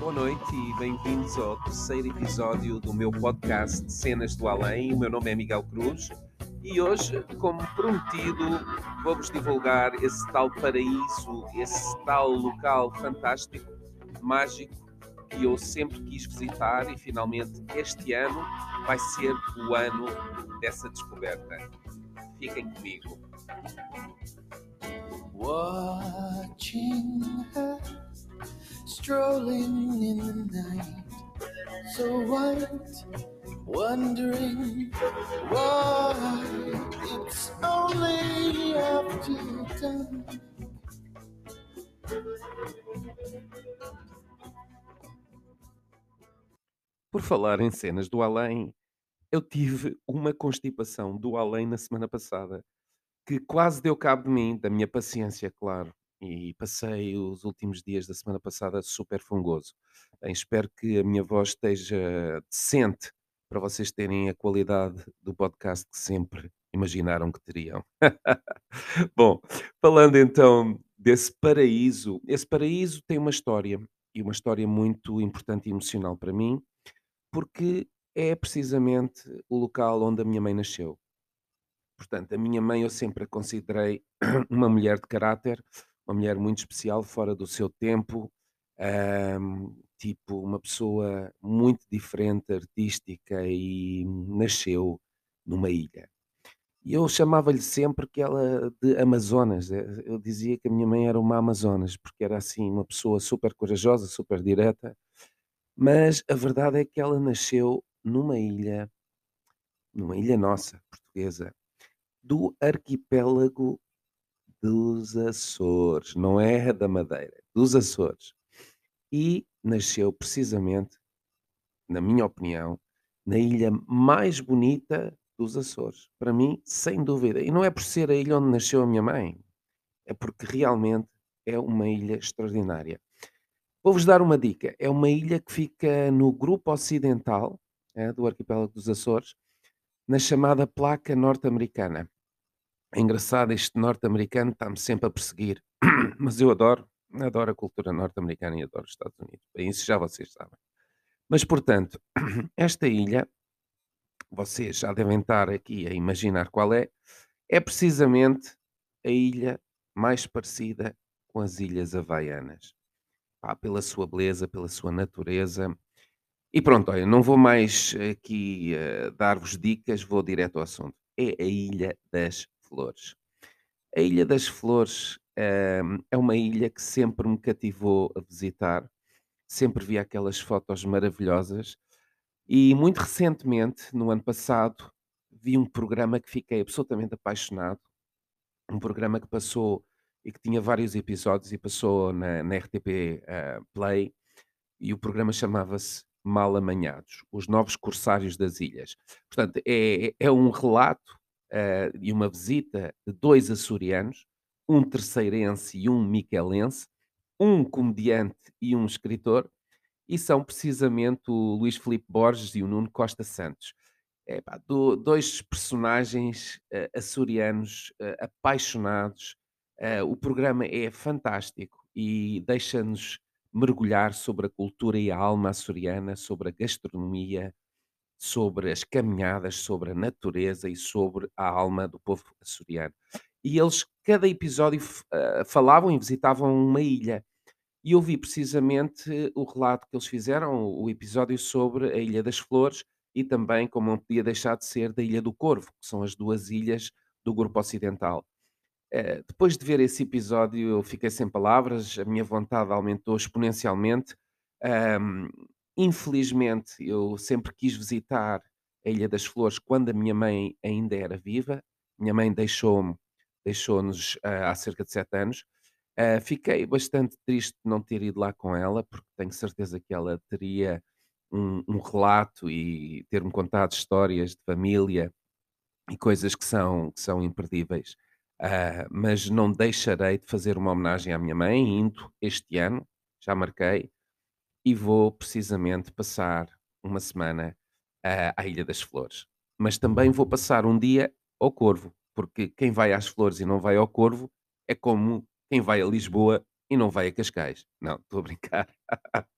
Boa noite e bem-vindos ao terceiro episódio do meu podcast Cenas do Além. O meu nome é Miguel Cruz e hoje, como prometido, vou-vos divulgar esse tal paraíso, esse tal local fantástico, mágico, que eu sempre quis visitar e finalmente este ano vai ser o ano dessa descoberta. Fiquem comigo. Her strolling in the night, so white, wondering why it's only after dark. Por falar em cenas do além, eu tive uma constipação do além na semana passada, que quase deu cabo de mim, da minha paciência, claro. E passei os últimos dias da semana passada super fungoso. Bem, espero que a minha voz esteja decente para vocês terem a qualidade do podcast que sempre imaginaram que teriam. Bom, falando então desse paraíso, esse paraíso tem uma história, e uma história muito importante e emocional para mim, porque é precisamente o local onde a minha mãe nasceu. Portanto, a minha mãe eu sempre a considerei uma mulher de caráter, uma mulher muito especial, fora do seu tempo, ahm, tipo uma pessoa muito diferente, artística e nasceu numa ilha. E eu chamava-lhe sempre que ela de Amazonas. eh, Eu dizia que a minha mãe era uma Amazonas, porque era assim uma pessoa super corajosa, super direta, mas a verdade é que ela nasceu numa ilha, numa ilha nossa, portuguesa, do arquipélago dos Açores, não é da Madeira, dos Açores. E nasceu precisamente, na minha opinião, na ilha mais bonita dos Açores. Para mim, sem dúvida. E não é por ser a ilha onde nasceu a minha mãe, é porque realmente é uma ilha extraordinária. Vou-vos dar uma dica: é uma ilha que fica no grupo ocidental é, do arquipélago dos Açores, na chamada placa norte-americana. É engraçado, este norte-americano está-me sempre a perseguir, mas eu adoro, adoro a cultura norte-americana e adoro os Estados Unidos. Bem, isso já vocês sabem. Mas, portanto, esta ilha, vocês já devem estar aqui a imaginar qual é, é precisamente a ilha mais parecida com as Ilhas Havaianas. Pela sua beleza, pela sua natureza. E pronto, olha, não vou mais aqui eh, dar-vos dicas, vou direto ao assunto. É a Ilha das Flores. A Ilha das Flores ehm, é uma ilha que sempre me cativou a visitar, sempre vi aquelas fotos maravilhosas e muito recentemente, no ano passado, vi um programa que fiquei absolutamente apaixonado, um programa que passou e que tinha vários episódios e passou na, na RTP eh, Play e o programa chamava-se Mal Amanhados, os novos corsários das ilhas. Portanto, é, é um relato eh, e uma visita de dois açorianos, um terceirense e um miquelense, um comediante e um escritor, e são precisamente o Luís Filipe Borges e o Nuno Costa Santos. É, pá, do- dois personagens eh, açorianos eh, apaixonados. Eh, o programa é fantástico e deixa-nos mergulhar sobre a cultura e a alma açoriana, sobre a gastronomia, sobre as caminhadas, sobre a natureza e sobre a alma do povo açoriano. E eles, cada episódio, eh, falavam e visitavam uma ilha. E eu vi precisamente o relato que eles fizeram, o episódio sobre a Ilha das Flores e também, como não podia deixar de ser, da Ilha do Corvo, que são as duas ilhas do grupo ocidental. Eh, depois de ver esse episódio, eu fiquei sem palavras, a minha vontade aumentou exponencialmente. Infelizmente, eu sempre quis visitar a Ilha das Flores quando a minha mãe ainda era viva. Minha mãe deixou-me, deixou-nos ah, há cerca de sete anos. Ah, fiquei bastante triste de não ter ido lá com ela, porque tenho certeza que ela teria um, um relato e ter-me contado histórias de família e coisas que são, que são imperdíveis. Ah, mas não deixarei de fazer uma homenagem à minha mãe, indo este ano, já marquei, e vou precisamente passar uma semana ah, à Ilha das Flores. Mas também vou passar um dia ao Corvo, porque quem vai às Flores e não vai ao Corvo é como quem vai a Lisboa e não vai a Cascais. Não, estou a brincar.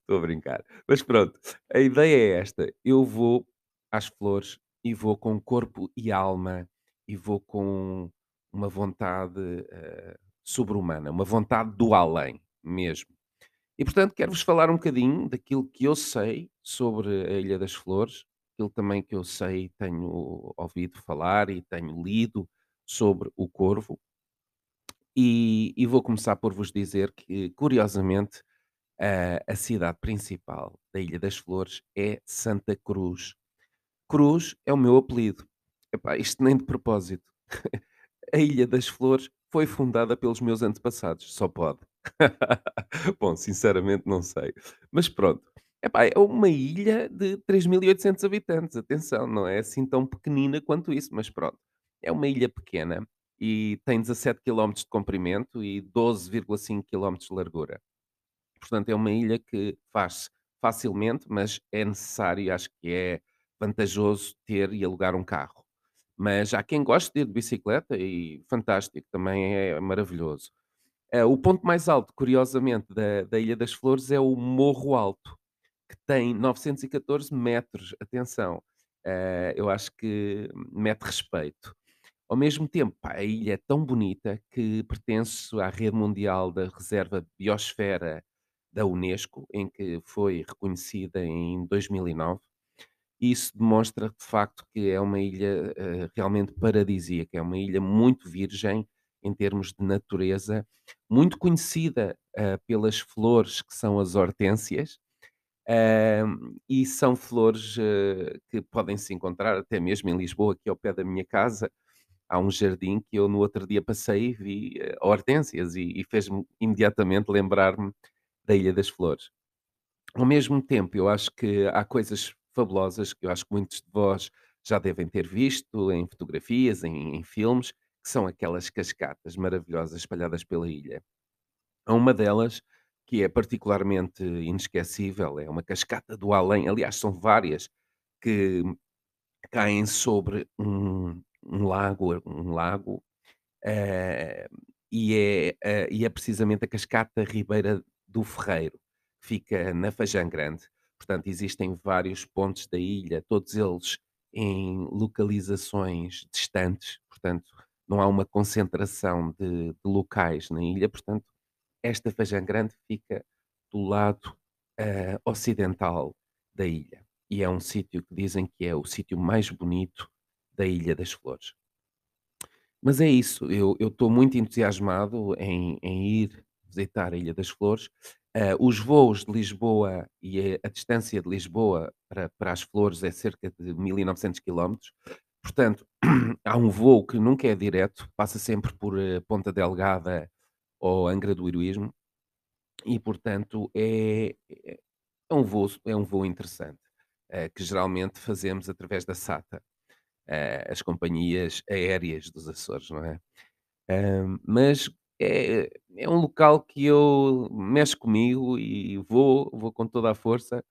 Estou a brincar. Mas pronto, a ideia é esta: eu vou às flores e vou com corpo e alma e vou com uma vontade, eh, sobre-humana, uma vontade do além mesmo. E portanto quero-vos falar um bocadinho daquilo que eu sei sobre a Ilha das Flores, aquilo também que eu sei, tenho ouvido falar e tenho lido sobre o Corvo. E, e vou começar por vos dizer que, curiosamente, a, a cidade principal da Ilha das Flores é Santa Cruz. Cruz é o meu apelido. Epá, isto nem de propósito. A Ilha das Flores foi fundada pelos meus antepassados, só pode. Bom, sinceramente não sei. Mas pronto. Epá, é uma ilha de 3.800 habitantes, atenção, não é assim tão pequenina quanto isso, mas pronto. É uma ilha pequena e tem 17 quilómetros de comprimento e 12,5 quilómetros de largura. Portanto, é uma ilha que faz facilmente, mas é necessário acho que é vantajoso ter e alugar um carro. Mas há quem goste de ir de bicicleta e fantástico, também é maravilhoso. Eh, o ponto mais alto, curiosamente, da, da Ilha das Flores é o Morro Alto, que tem 914 metros. Atenção, eh, eu acho que mete respeito. Ao mesmo tempo, pá, a ilha é tão bonita que pertence à rede mundial da reserva biosfera da Unesco, em que foi reconhecida em 2009. Isso demonstra de facto que é uma ilha eh, realmente paradisíaca, é uma ilha muito virgem em termos de natureza, muito conhecida eh, pelas flores que são as hortênsias, Ahm, e são flores eh, que podem se encontrar até mesmo em Lisboa, aqui ao pé da minha casa. Há um jardim que eu no outro dia passei e vi eh, hortênsias e, e fez-me imediatamente lembrar-me da Ilha das Flores. Ao mesmo tempo, eu acho que há coisas fabulosas que eu acho que muitos de vós já devem ter visto em fotografias, em, em filmes, que são aquelas cascatas maravilhosas espalhadas pela ilha. Há uma delas que é particularmente inesquecível, é uma cascata do além, aliás, são várias que caem sobre um, um lago, um lago, eh, e, é, eh, e é precisamente a cascata Ribeira do Ferreiro, que fica na Fajã Grande. Portanto, existem vários pontos da ilha, todos eles em localizações distantes, portanto, não há uma concentração de, de locais na ilha, portanto, esta Fajã Grande fica do lado eh, ocidental da ilha e é um sítio que dizem que é o sítio mais bonito da Ilha das Flores. Mas é isso, eu estou muito entusiasmado em, em ir visitar a Ilha das Flores. Eh, os voos de Lisboa e a, a distância de Lisboa para, para as Flores é cerca de 1900 quilómetros. Portanto, há um voo que nunca é direto, passa sempre por eh, Ponta Delgada ou Angra do Heroísmo e, portanto, é, é é um voo, é um voo interessante, eh, que geralmente fazemos através da SATA, eh, as companhias aéreas dos Açores, não é? Ahm, mas é, é um local que eu mexe comigo e vou, vou com toda a força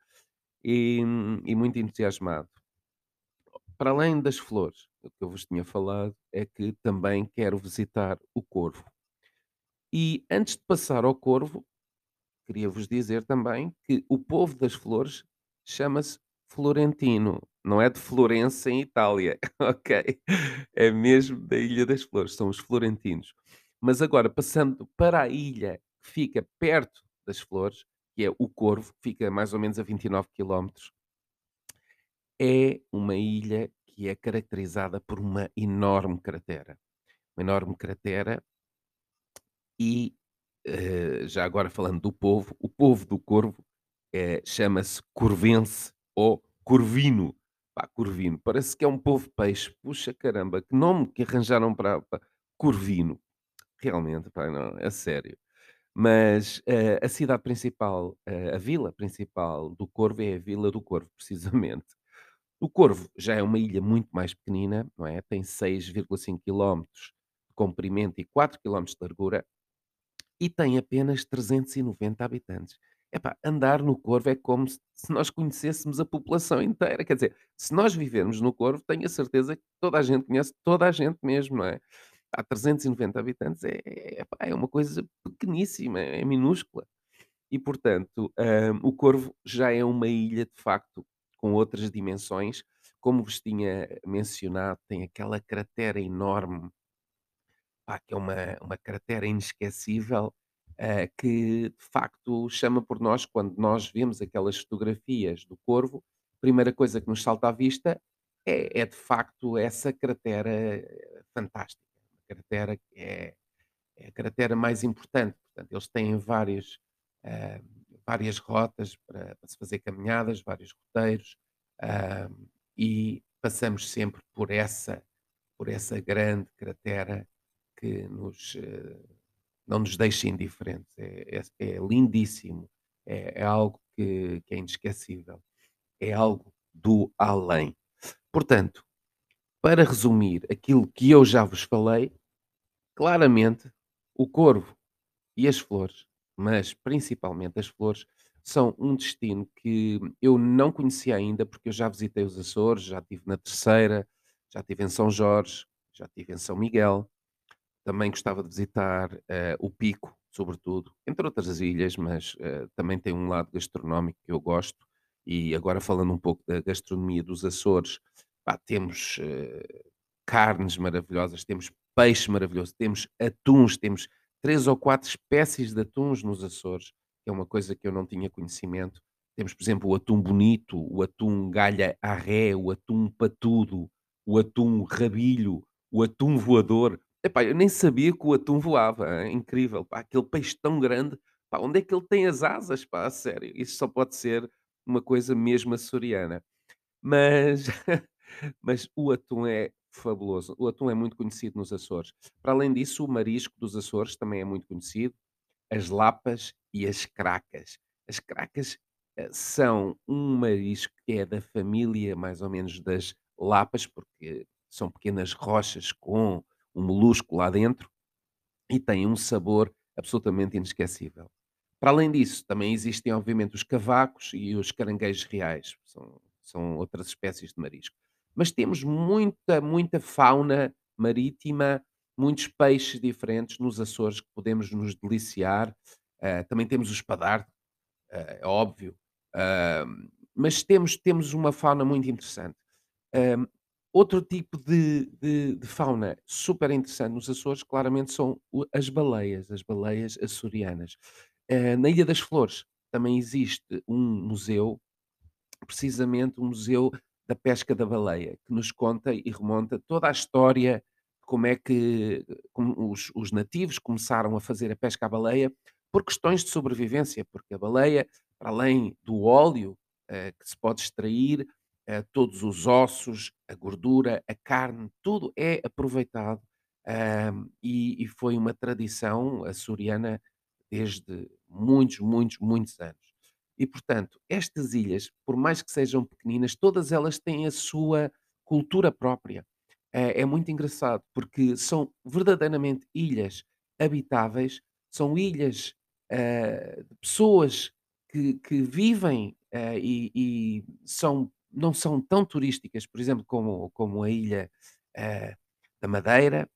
e, e muito entusiasmado. Para além das flores, o que eu vos tinha falado é que também quero visitar o Corvo. E antes de passar ao Corvo, queria vos dizer também que o povo das flores chama-se florentino, não é de Florença, em Itália, ok? É mesmo da Ilha das Flores, são os florentinos. Mas agora, passando para a ilha que fica perto das flores, que é o Corvo, fica mais ou menos a 29 quilómetros, é uma ilha que é caracterizada por uma enorme cratera. Uma enorme cratera e, eh, já agora falando do povo, o povo do Corvo, eh, chama-se Corvense ou Corvino. Pá, Corvino, parece que é um povo peixe. Puxa caramba, que nome que arranjaram para, para Corvino. Realmente, pá, não, é sério. Mas eh, a cidade principal, a vila principal do Corvo é a Vila do Corvo, precisamente. O Corvo já é uma ilha muito mais pequenina, não é? Tem 6,5 quilómetros de comprimento e 4 quilómetros de largura e tem apenas 390 habitantes. Epá, andar no Corvo é como se nós conhecêssemos a população inteira. Quer dizer, se nós vivermos no Corvo, tenho a certeza que toda a gente conhece toda a gente mesmo, não é? Há 390 habitantes, é, é, é uma coisa pequeníssima, é minúscula. E portanto, hã, o Corvo já é uma ilha de facto com outras dimensões, como vos tinha mencionado, tem aquela cratera enorme, pá, que é uma uma cratera inesquecível, eh, que de facto chama por nós quando nós vemos aquelas fotografias do Corvo, a primeira coisa que nos salta à vista é é de facto essa cratera eh, fantástica, uma cratera que é é a cratera mais importante, portanto, eles têm vários, ah, várias rotas para, para se fazer caminhadas, vários roteiros, ah, e passamos sempre por essa, por essa grande cratera que nos, eh, não nos deixa indiferentes. É, é- é lindíssimo, é, é algo que, que é inesquecível, é algo do além. Portanto, para resumir aquilo que eu já vos falei, claramente o corvo e as flores, mas principalmente as flores, são um destino que eu não conhecia ainda, porque eu já visitei os Açores, já estive na Terceira, já estive em São Jorge, já estive em São Miguel. Também gostava de visitar eh, o Pico, sobretudo, entre outras ilhas, mas eh, também tem um lado gastronómico que eu gosto. E agora falando um pouco da gastronomia dos Açores, pá, temos eh, carnes maravilhosas, temos peixe maravilhoso, temos atuns, temos três ou quatro espécies de atuns nos Açores, que é uma coisa que eu não tinha conhecimento. Temos, por exemplo, o atum bonito, o atum galha à ré, o atum patudo, o atum rabilho, o atum voador. Epá, eu nem sabia que o atum voava, é incrível, pá, aquele peixe tão grande, pá, onde é que ele tem as asas, pá, a sério? Isso só pode ser uma coisa mesmo açoriana. Mas mas o atum é fabuloso. O atum é muito conhecido nos Açores. Para além disso, o marisco dos Açores também é muito conhecido, as lapas e as cracas. As cracas, eh, são um marisco que é da família mais ou menos das lapas, porque são pequenas rochas com um molusco lá dentro e têm um sabor absolutamente inesquecível. Para além disso, também existem, obviamente, os cavacos e os caranguejos reais, são, são outras espécies de marisco. Mas temos muita, muita fauna marítima, muitos peixes diferentes nos Açores que podemos nos deliciar. Ah, também temos o espadar, ah, é óbvio, ah, mas temos, temos uma fauna muito interessante. Outro tipo de, de- de fauna super interessante nos Açores, claramente, são as baleias, as baleias açorianas. Eh, na Ilha das Flores também existe um museu, precisamente o Museu da Pesca da Baleia, que nos conta e remonta toda a história como é que como os, os nativos começaram a fazer a pesca à baleia por questões de sobrevivência, porque a baleia, para além do óleo eh, que se pode extrair, eh, todos os ossos, a gordura, a carne, tudo é aproveitado. ahm, e, e foi uma tradição açoriana desde muitos, muitos, muitos anos. E, portanto, estas ilhas, por mais que sejam pequeninas, todas elas têm a sua cultura própria. É, é muito engraçado, porque são verdadeiramente ilhas habitáveis, são ilhas eh, de pessoas que, que vivem eh, e, e são, não são tão turísticas, por exemplo, como, como a ilha eh, da Madeira,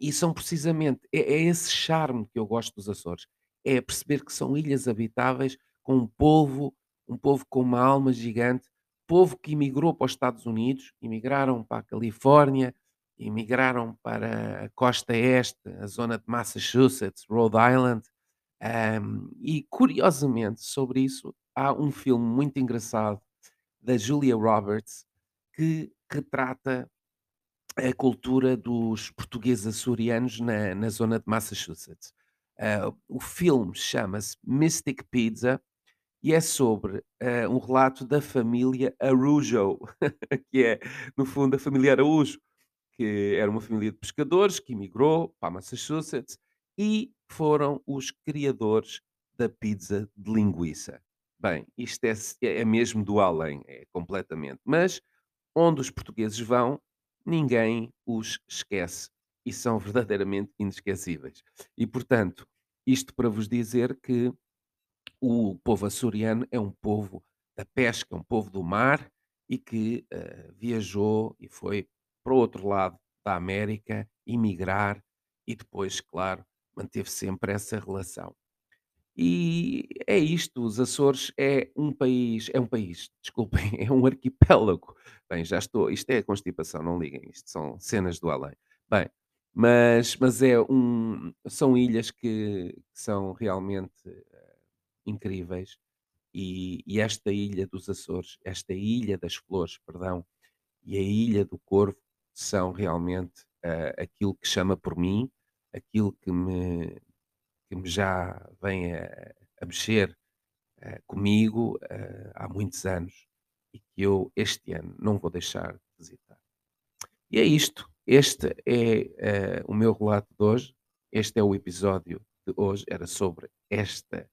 e são precisamente é é esse charme que eu gosto dos Açores, é perceber que são ilhas habitáveis um povo um povo com uma alma gigante, povo que imigrou para os Estados Unidos, imigraram para a Califórnia, imigraram para a costa este, a zona de Massachusetts, Rhode Island, hum, e curiosamente sobre isso há um filme muito engraçado da Julia Roberts que retrata a cultura dos portugueses açorianos na na zona de Massachusetts. Ah, o filme chama-se Mystic Pizza e é sobre, ah, um relato da família Arujo, que é, no fundo, a família Araújo, que era uma família de pescadores que emigrou para Massachusetts e foram os criadores da pizza de linguiça. Bem, isto é é mesmo do além, é completamente. Mas onde os portugueses vão, ninguém os esquece e são verdadeiramente inesquecíveis. E, portanto, isto para vos dizer que o povo açoriano é um povo da pesca, um povo do mar e que eh, viajou e foi para o outro lado da América emigrar e depois, claro, manteve sempre essa relação. E é isto, os Açores é um país é um país, desculpem, é um arquipélago. Bem, já estou isto é constipação, não liguem, isto são cenas do além. Bem, mas mas é um são ilhas que que são realmente, incríveis, e e esta ilha dos Açores, esta ilha das flores, perdão, e a ilha do Corvo são realmente, eh, aquilo que chama por mim, aquilo que me que me já vem a a mexer, eh, comigo, eh, há muitos anos e que eu este ano não vou deixar de visitar. E é isto, este é, o meu relato de hoje, este é o episódio de hoje, era sobre esta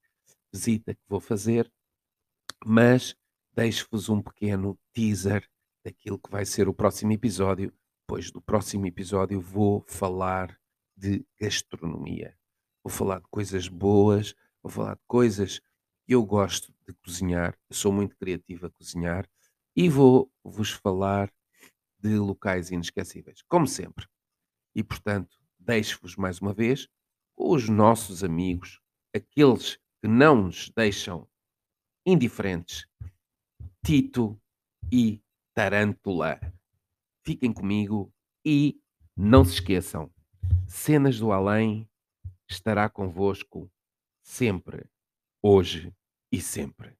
visita que vou fazer, mas deixo-vos um pequeno teaser daquilo que vai ser o próximo episódio, pois do próximo episódio vou falar de gastronomia. Vou falar de coisas boas, vou falar de coisas que eu gosto de cozinhar, sou muito criativo a cozinhar e vou vos falar de locais inesquecíveis, como sempre. E portanto, deixo-vos mais uma vez os nossos amigos, aqueles que não nos deixam indiferentes, Tito e Tarântula. Fiquem comigo e não se esqueçam, Cenas do Além estará convosco sempre, hoje e sempre.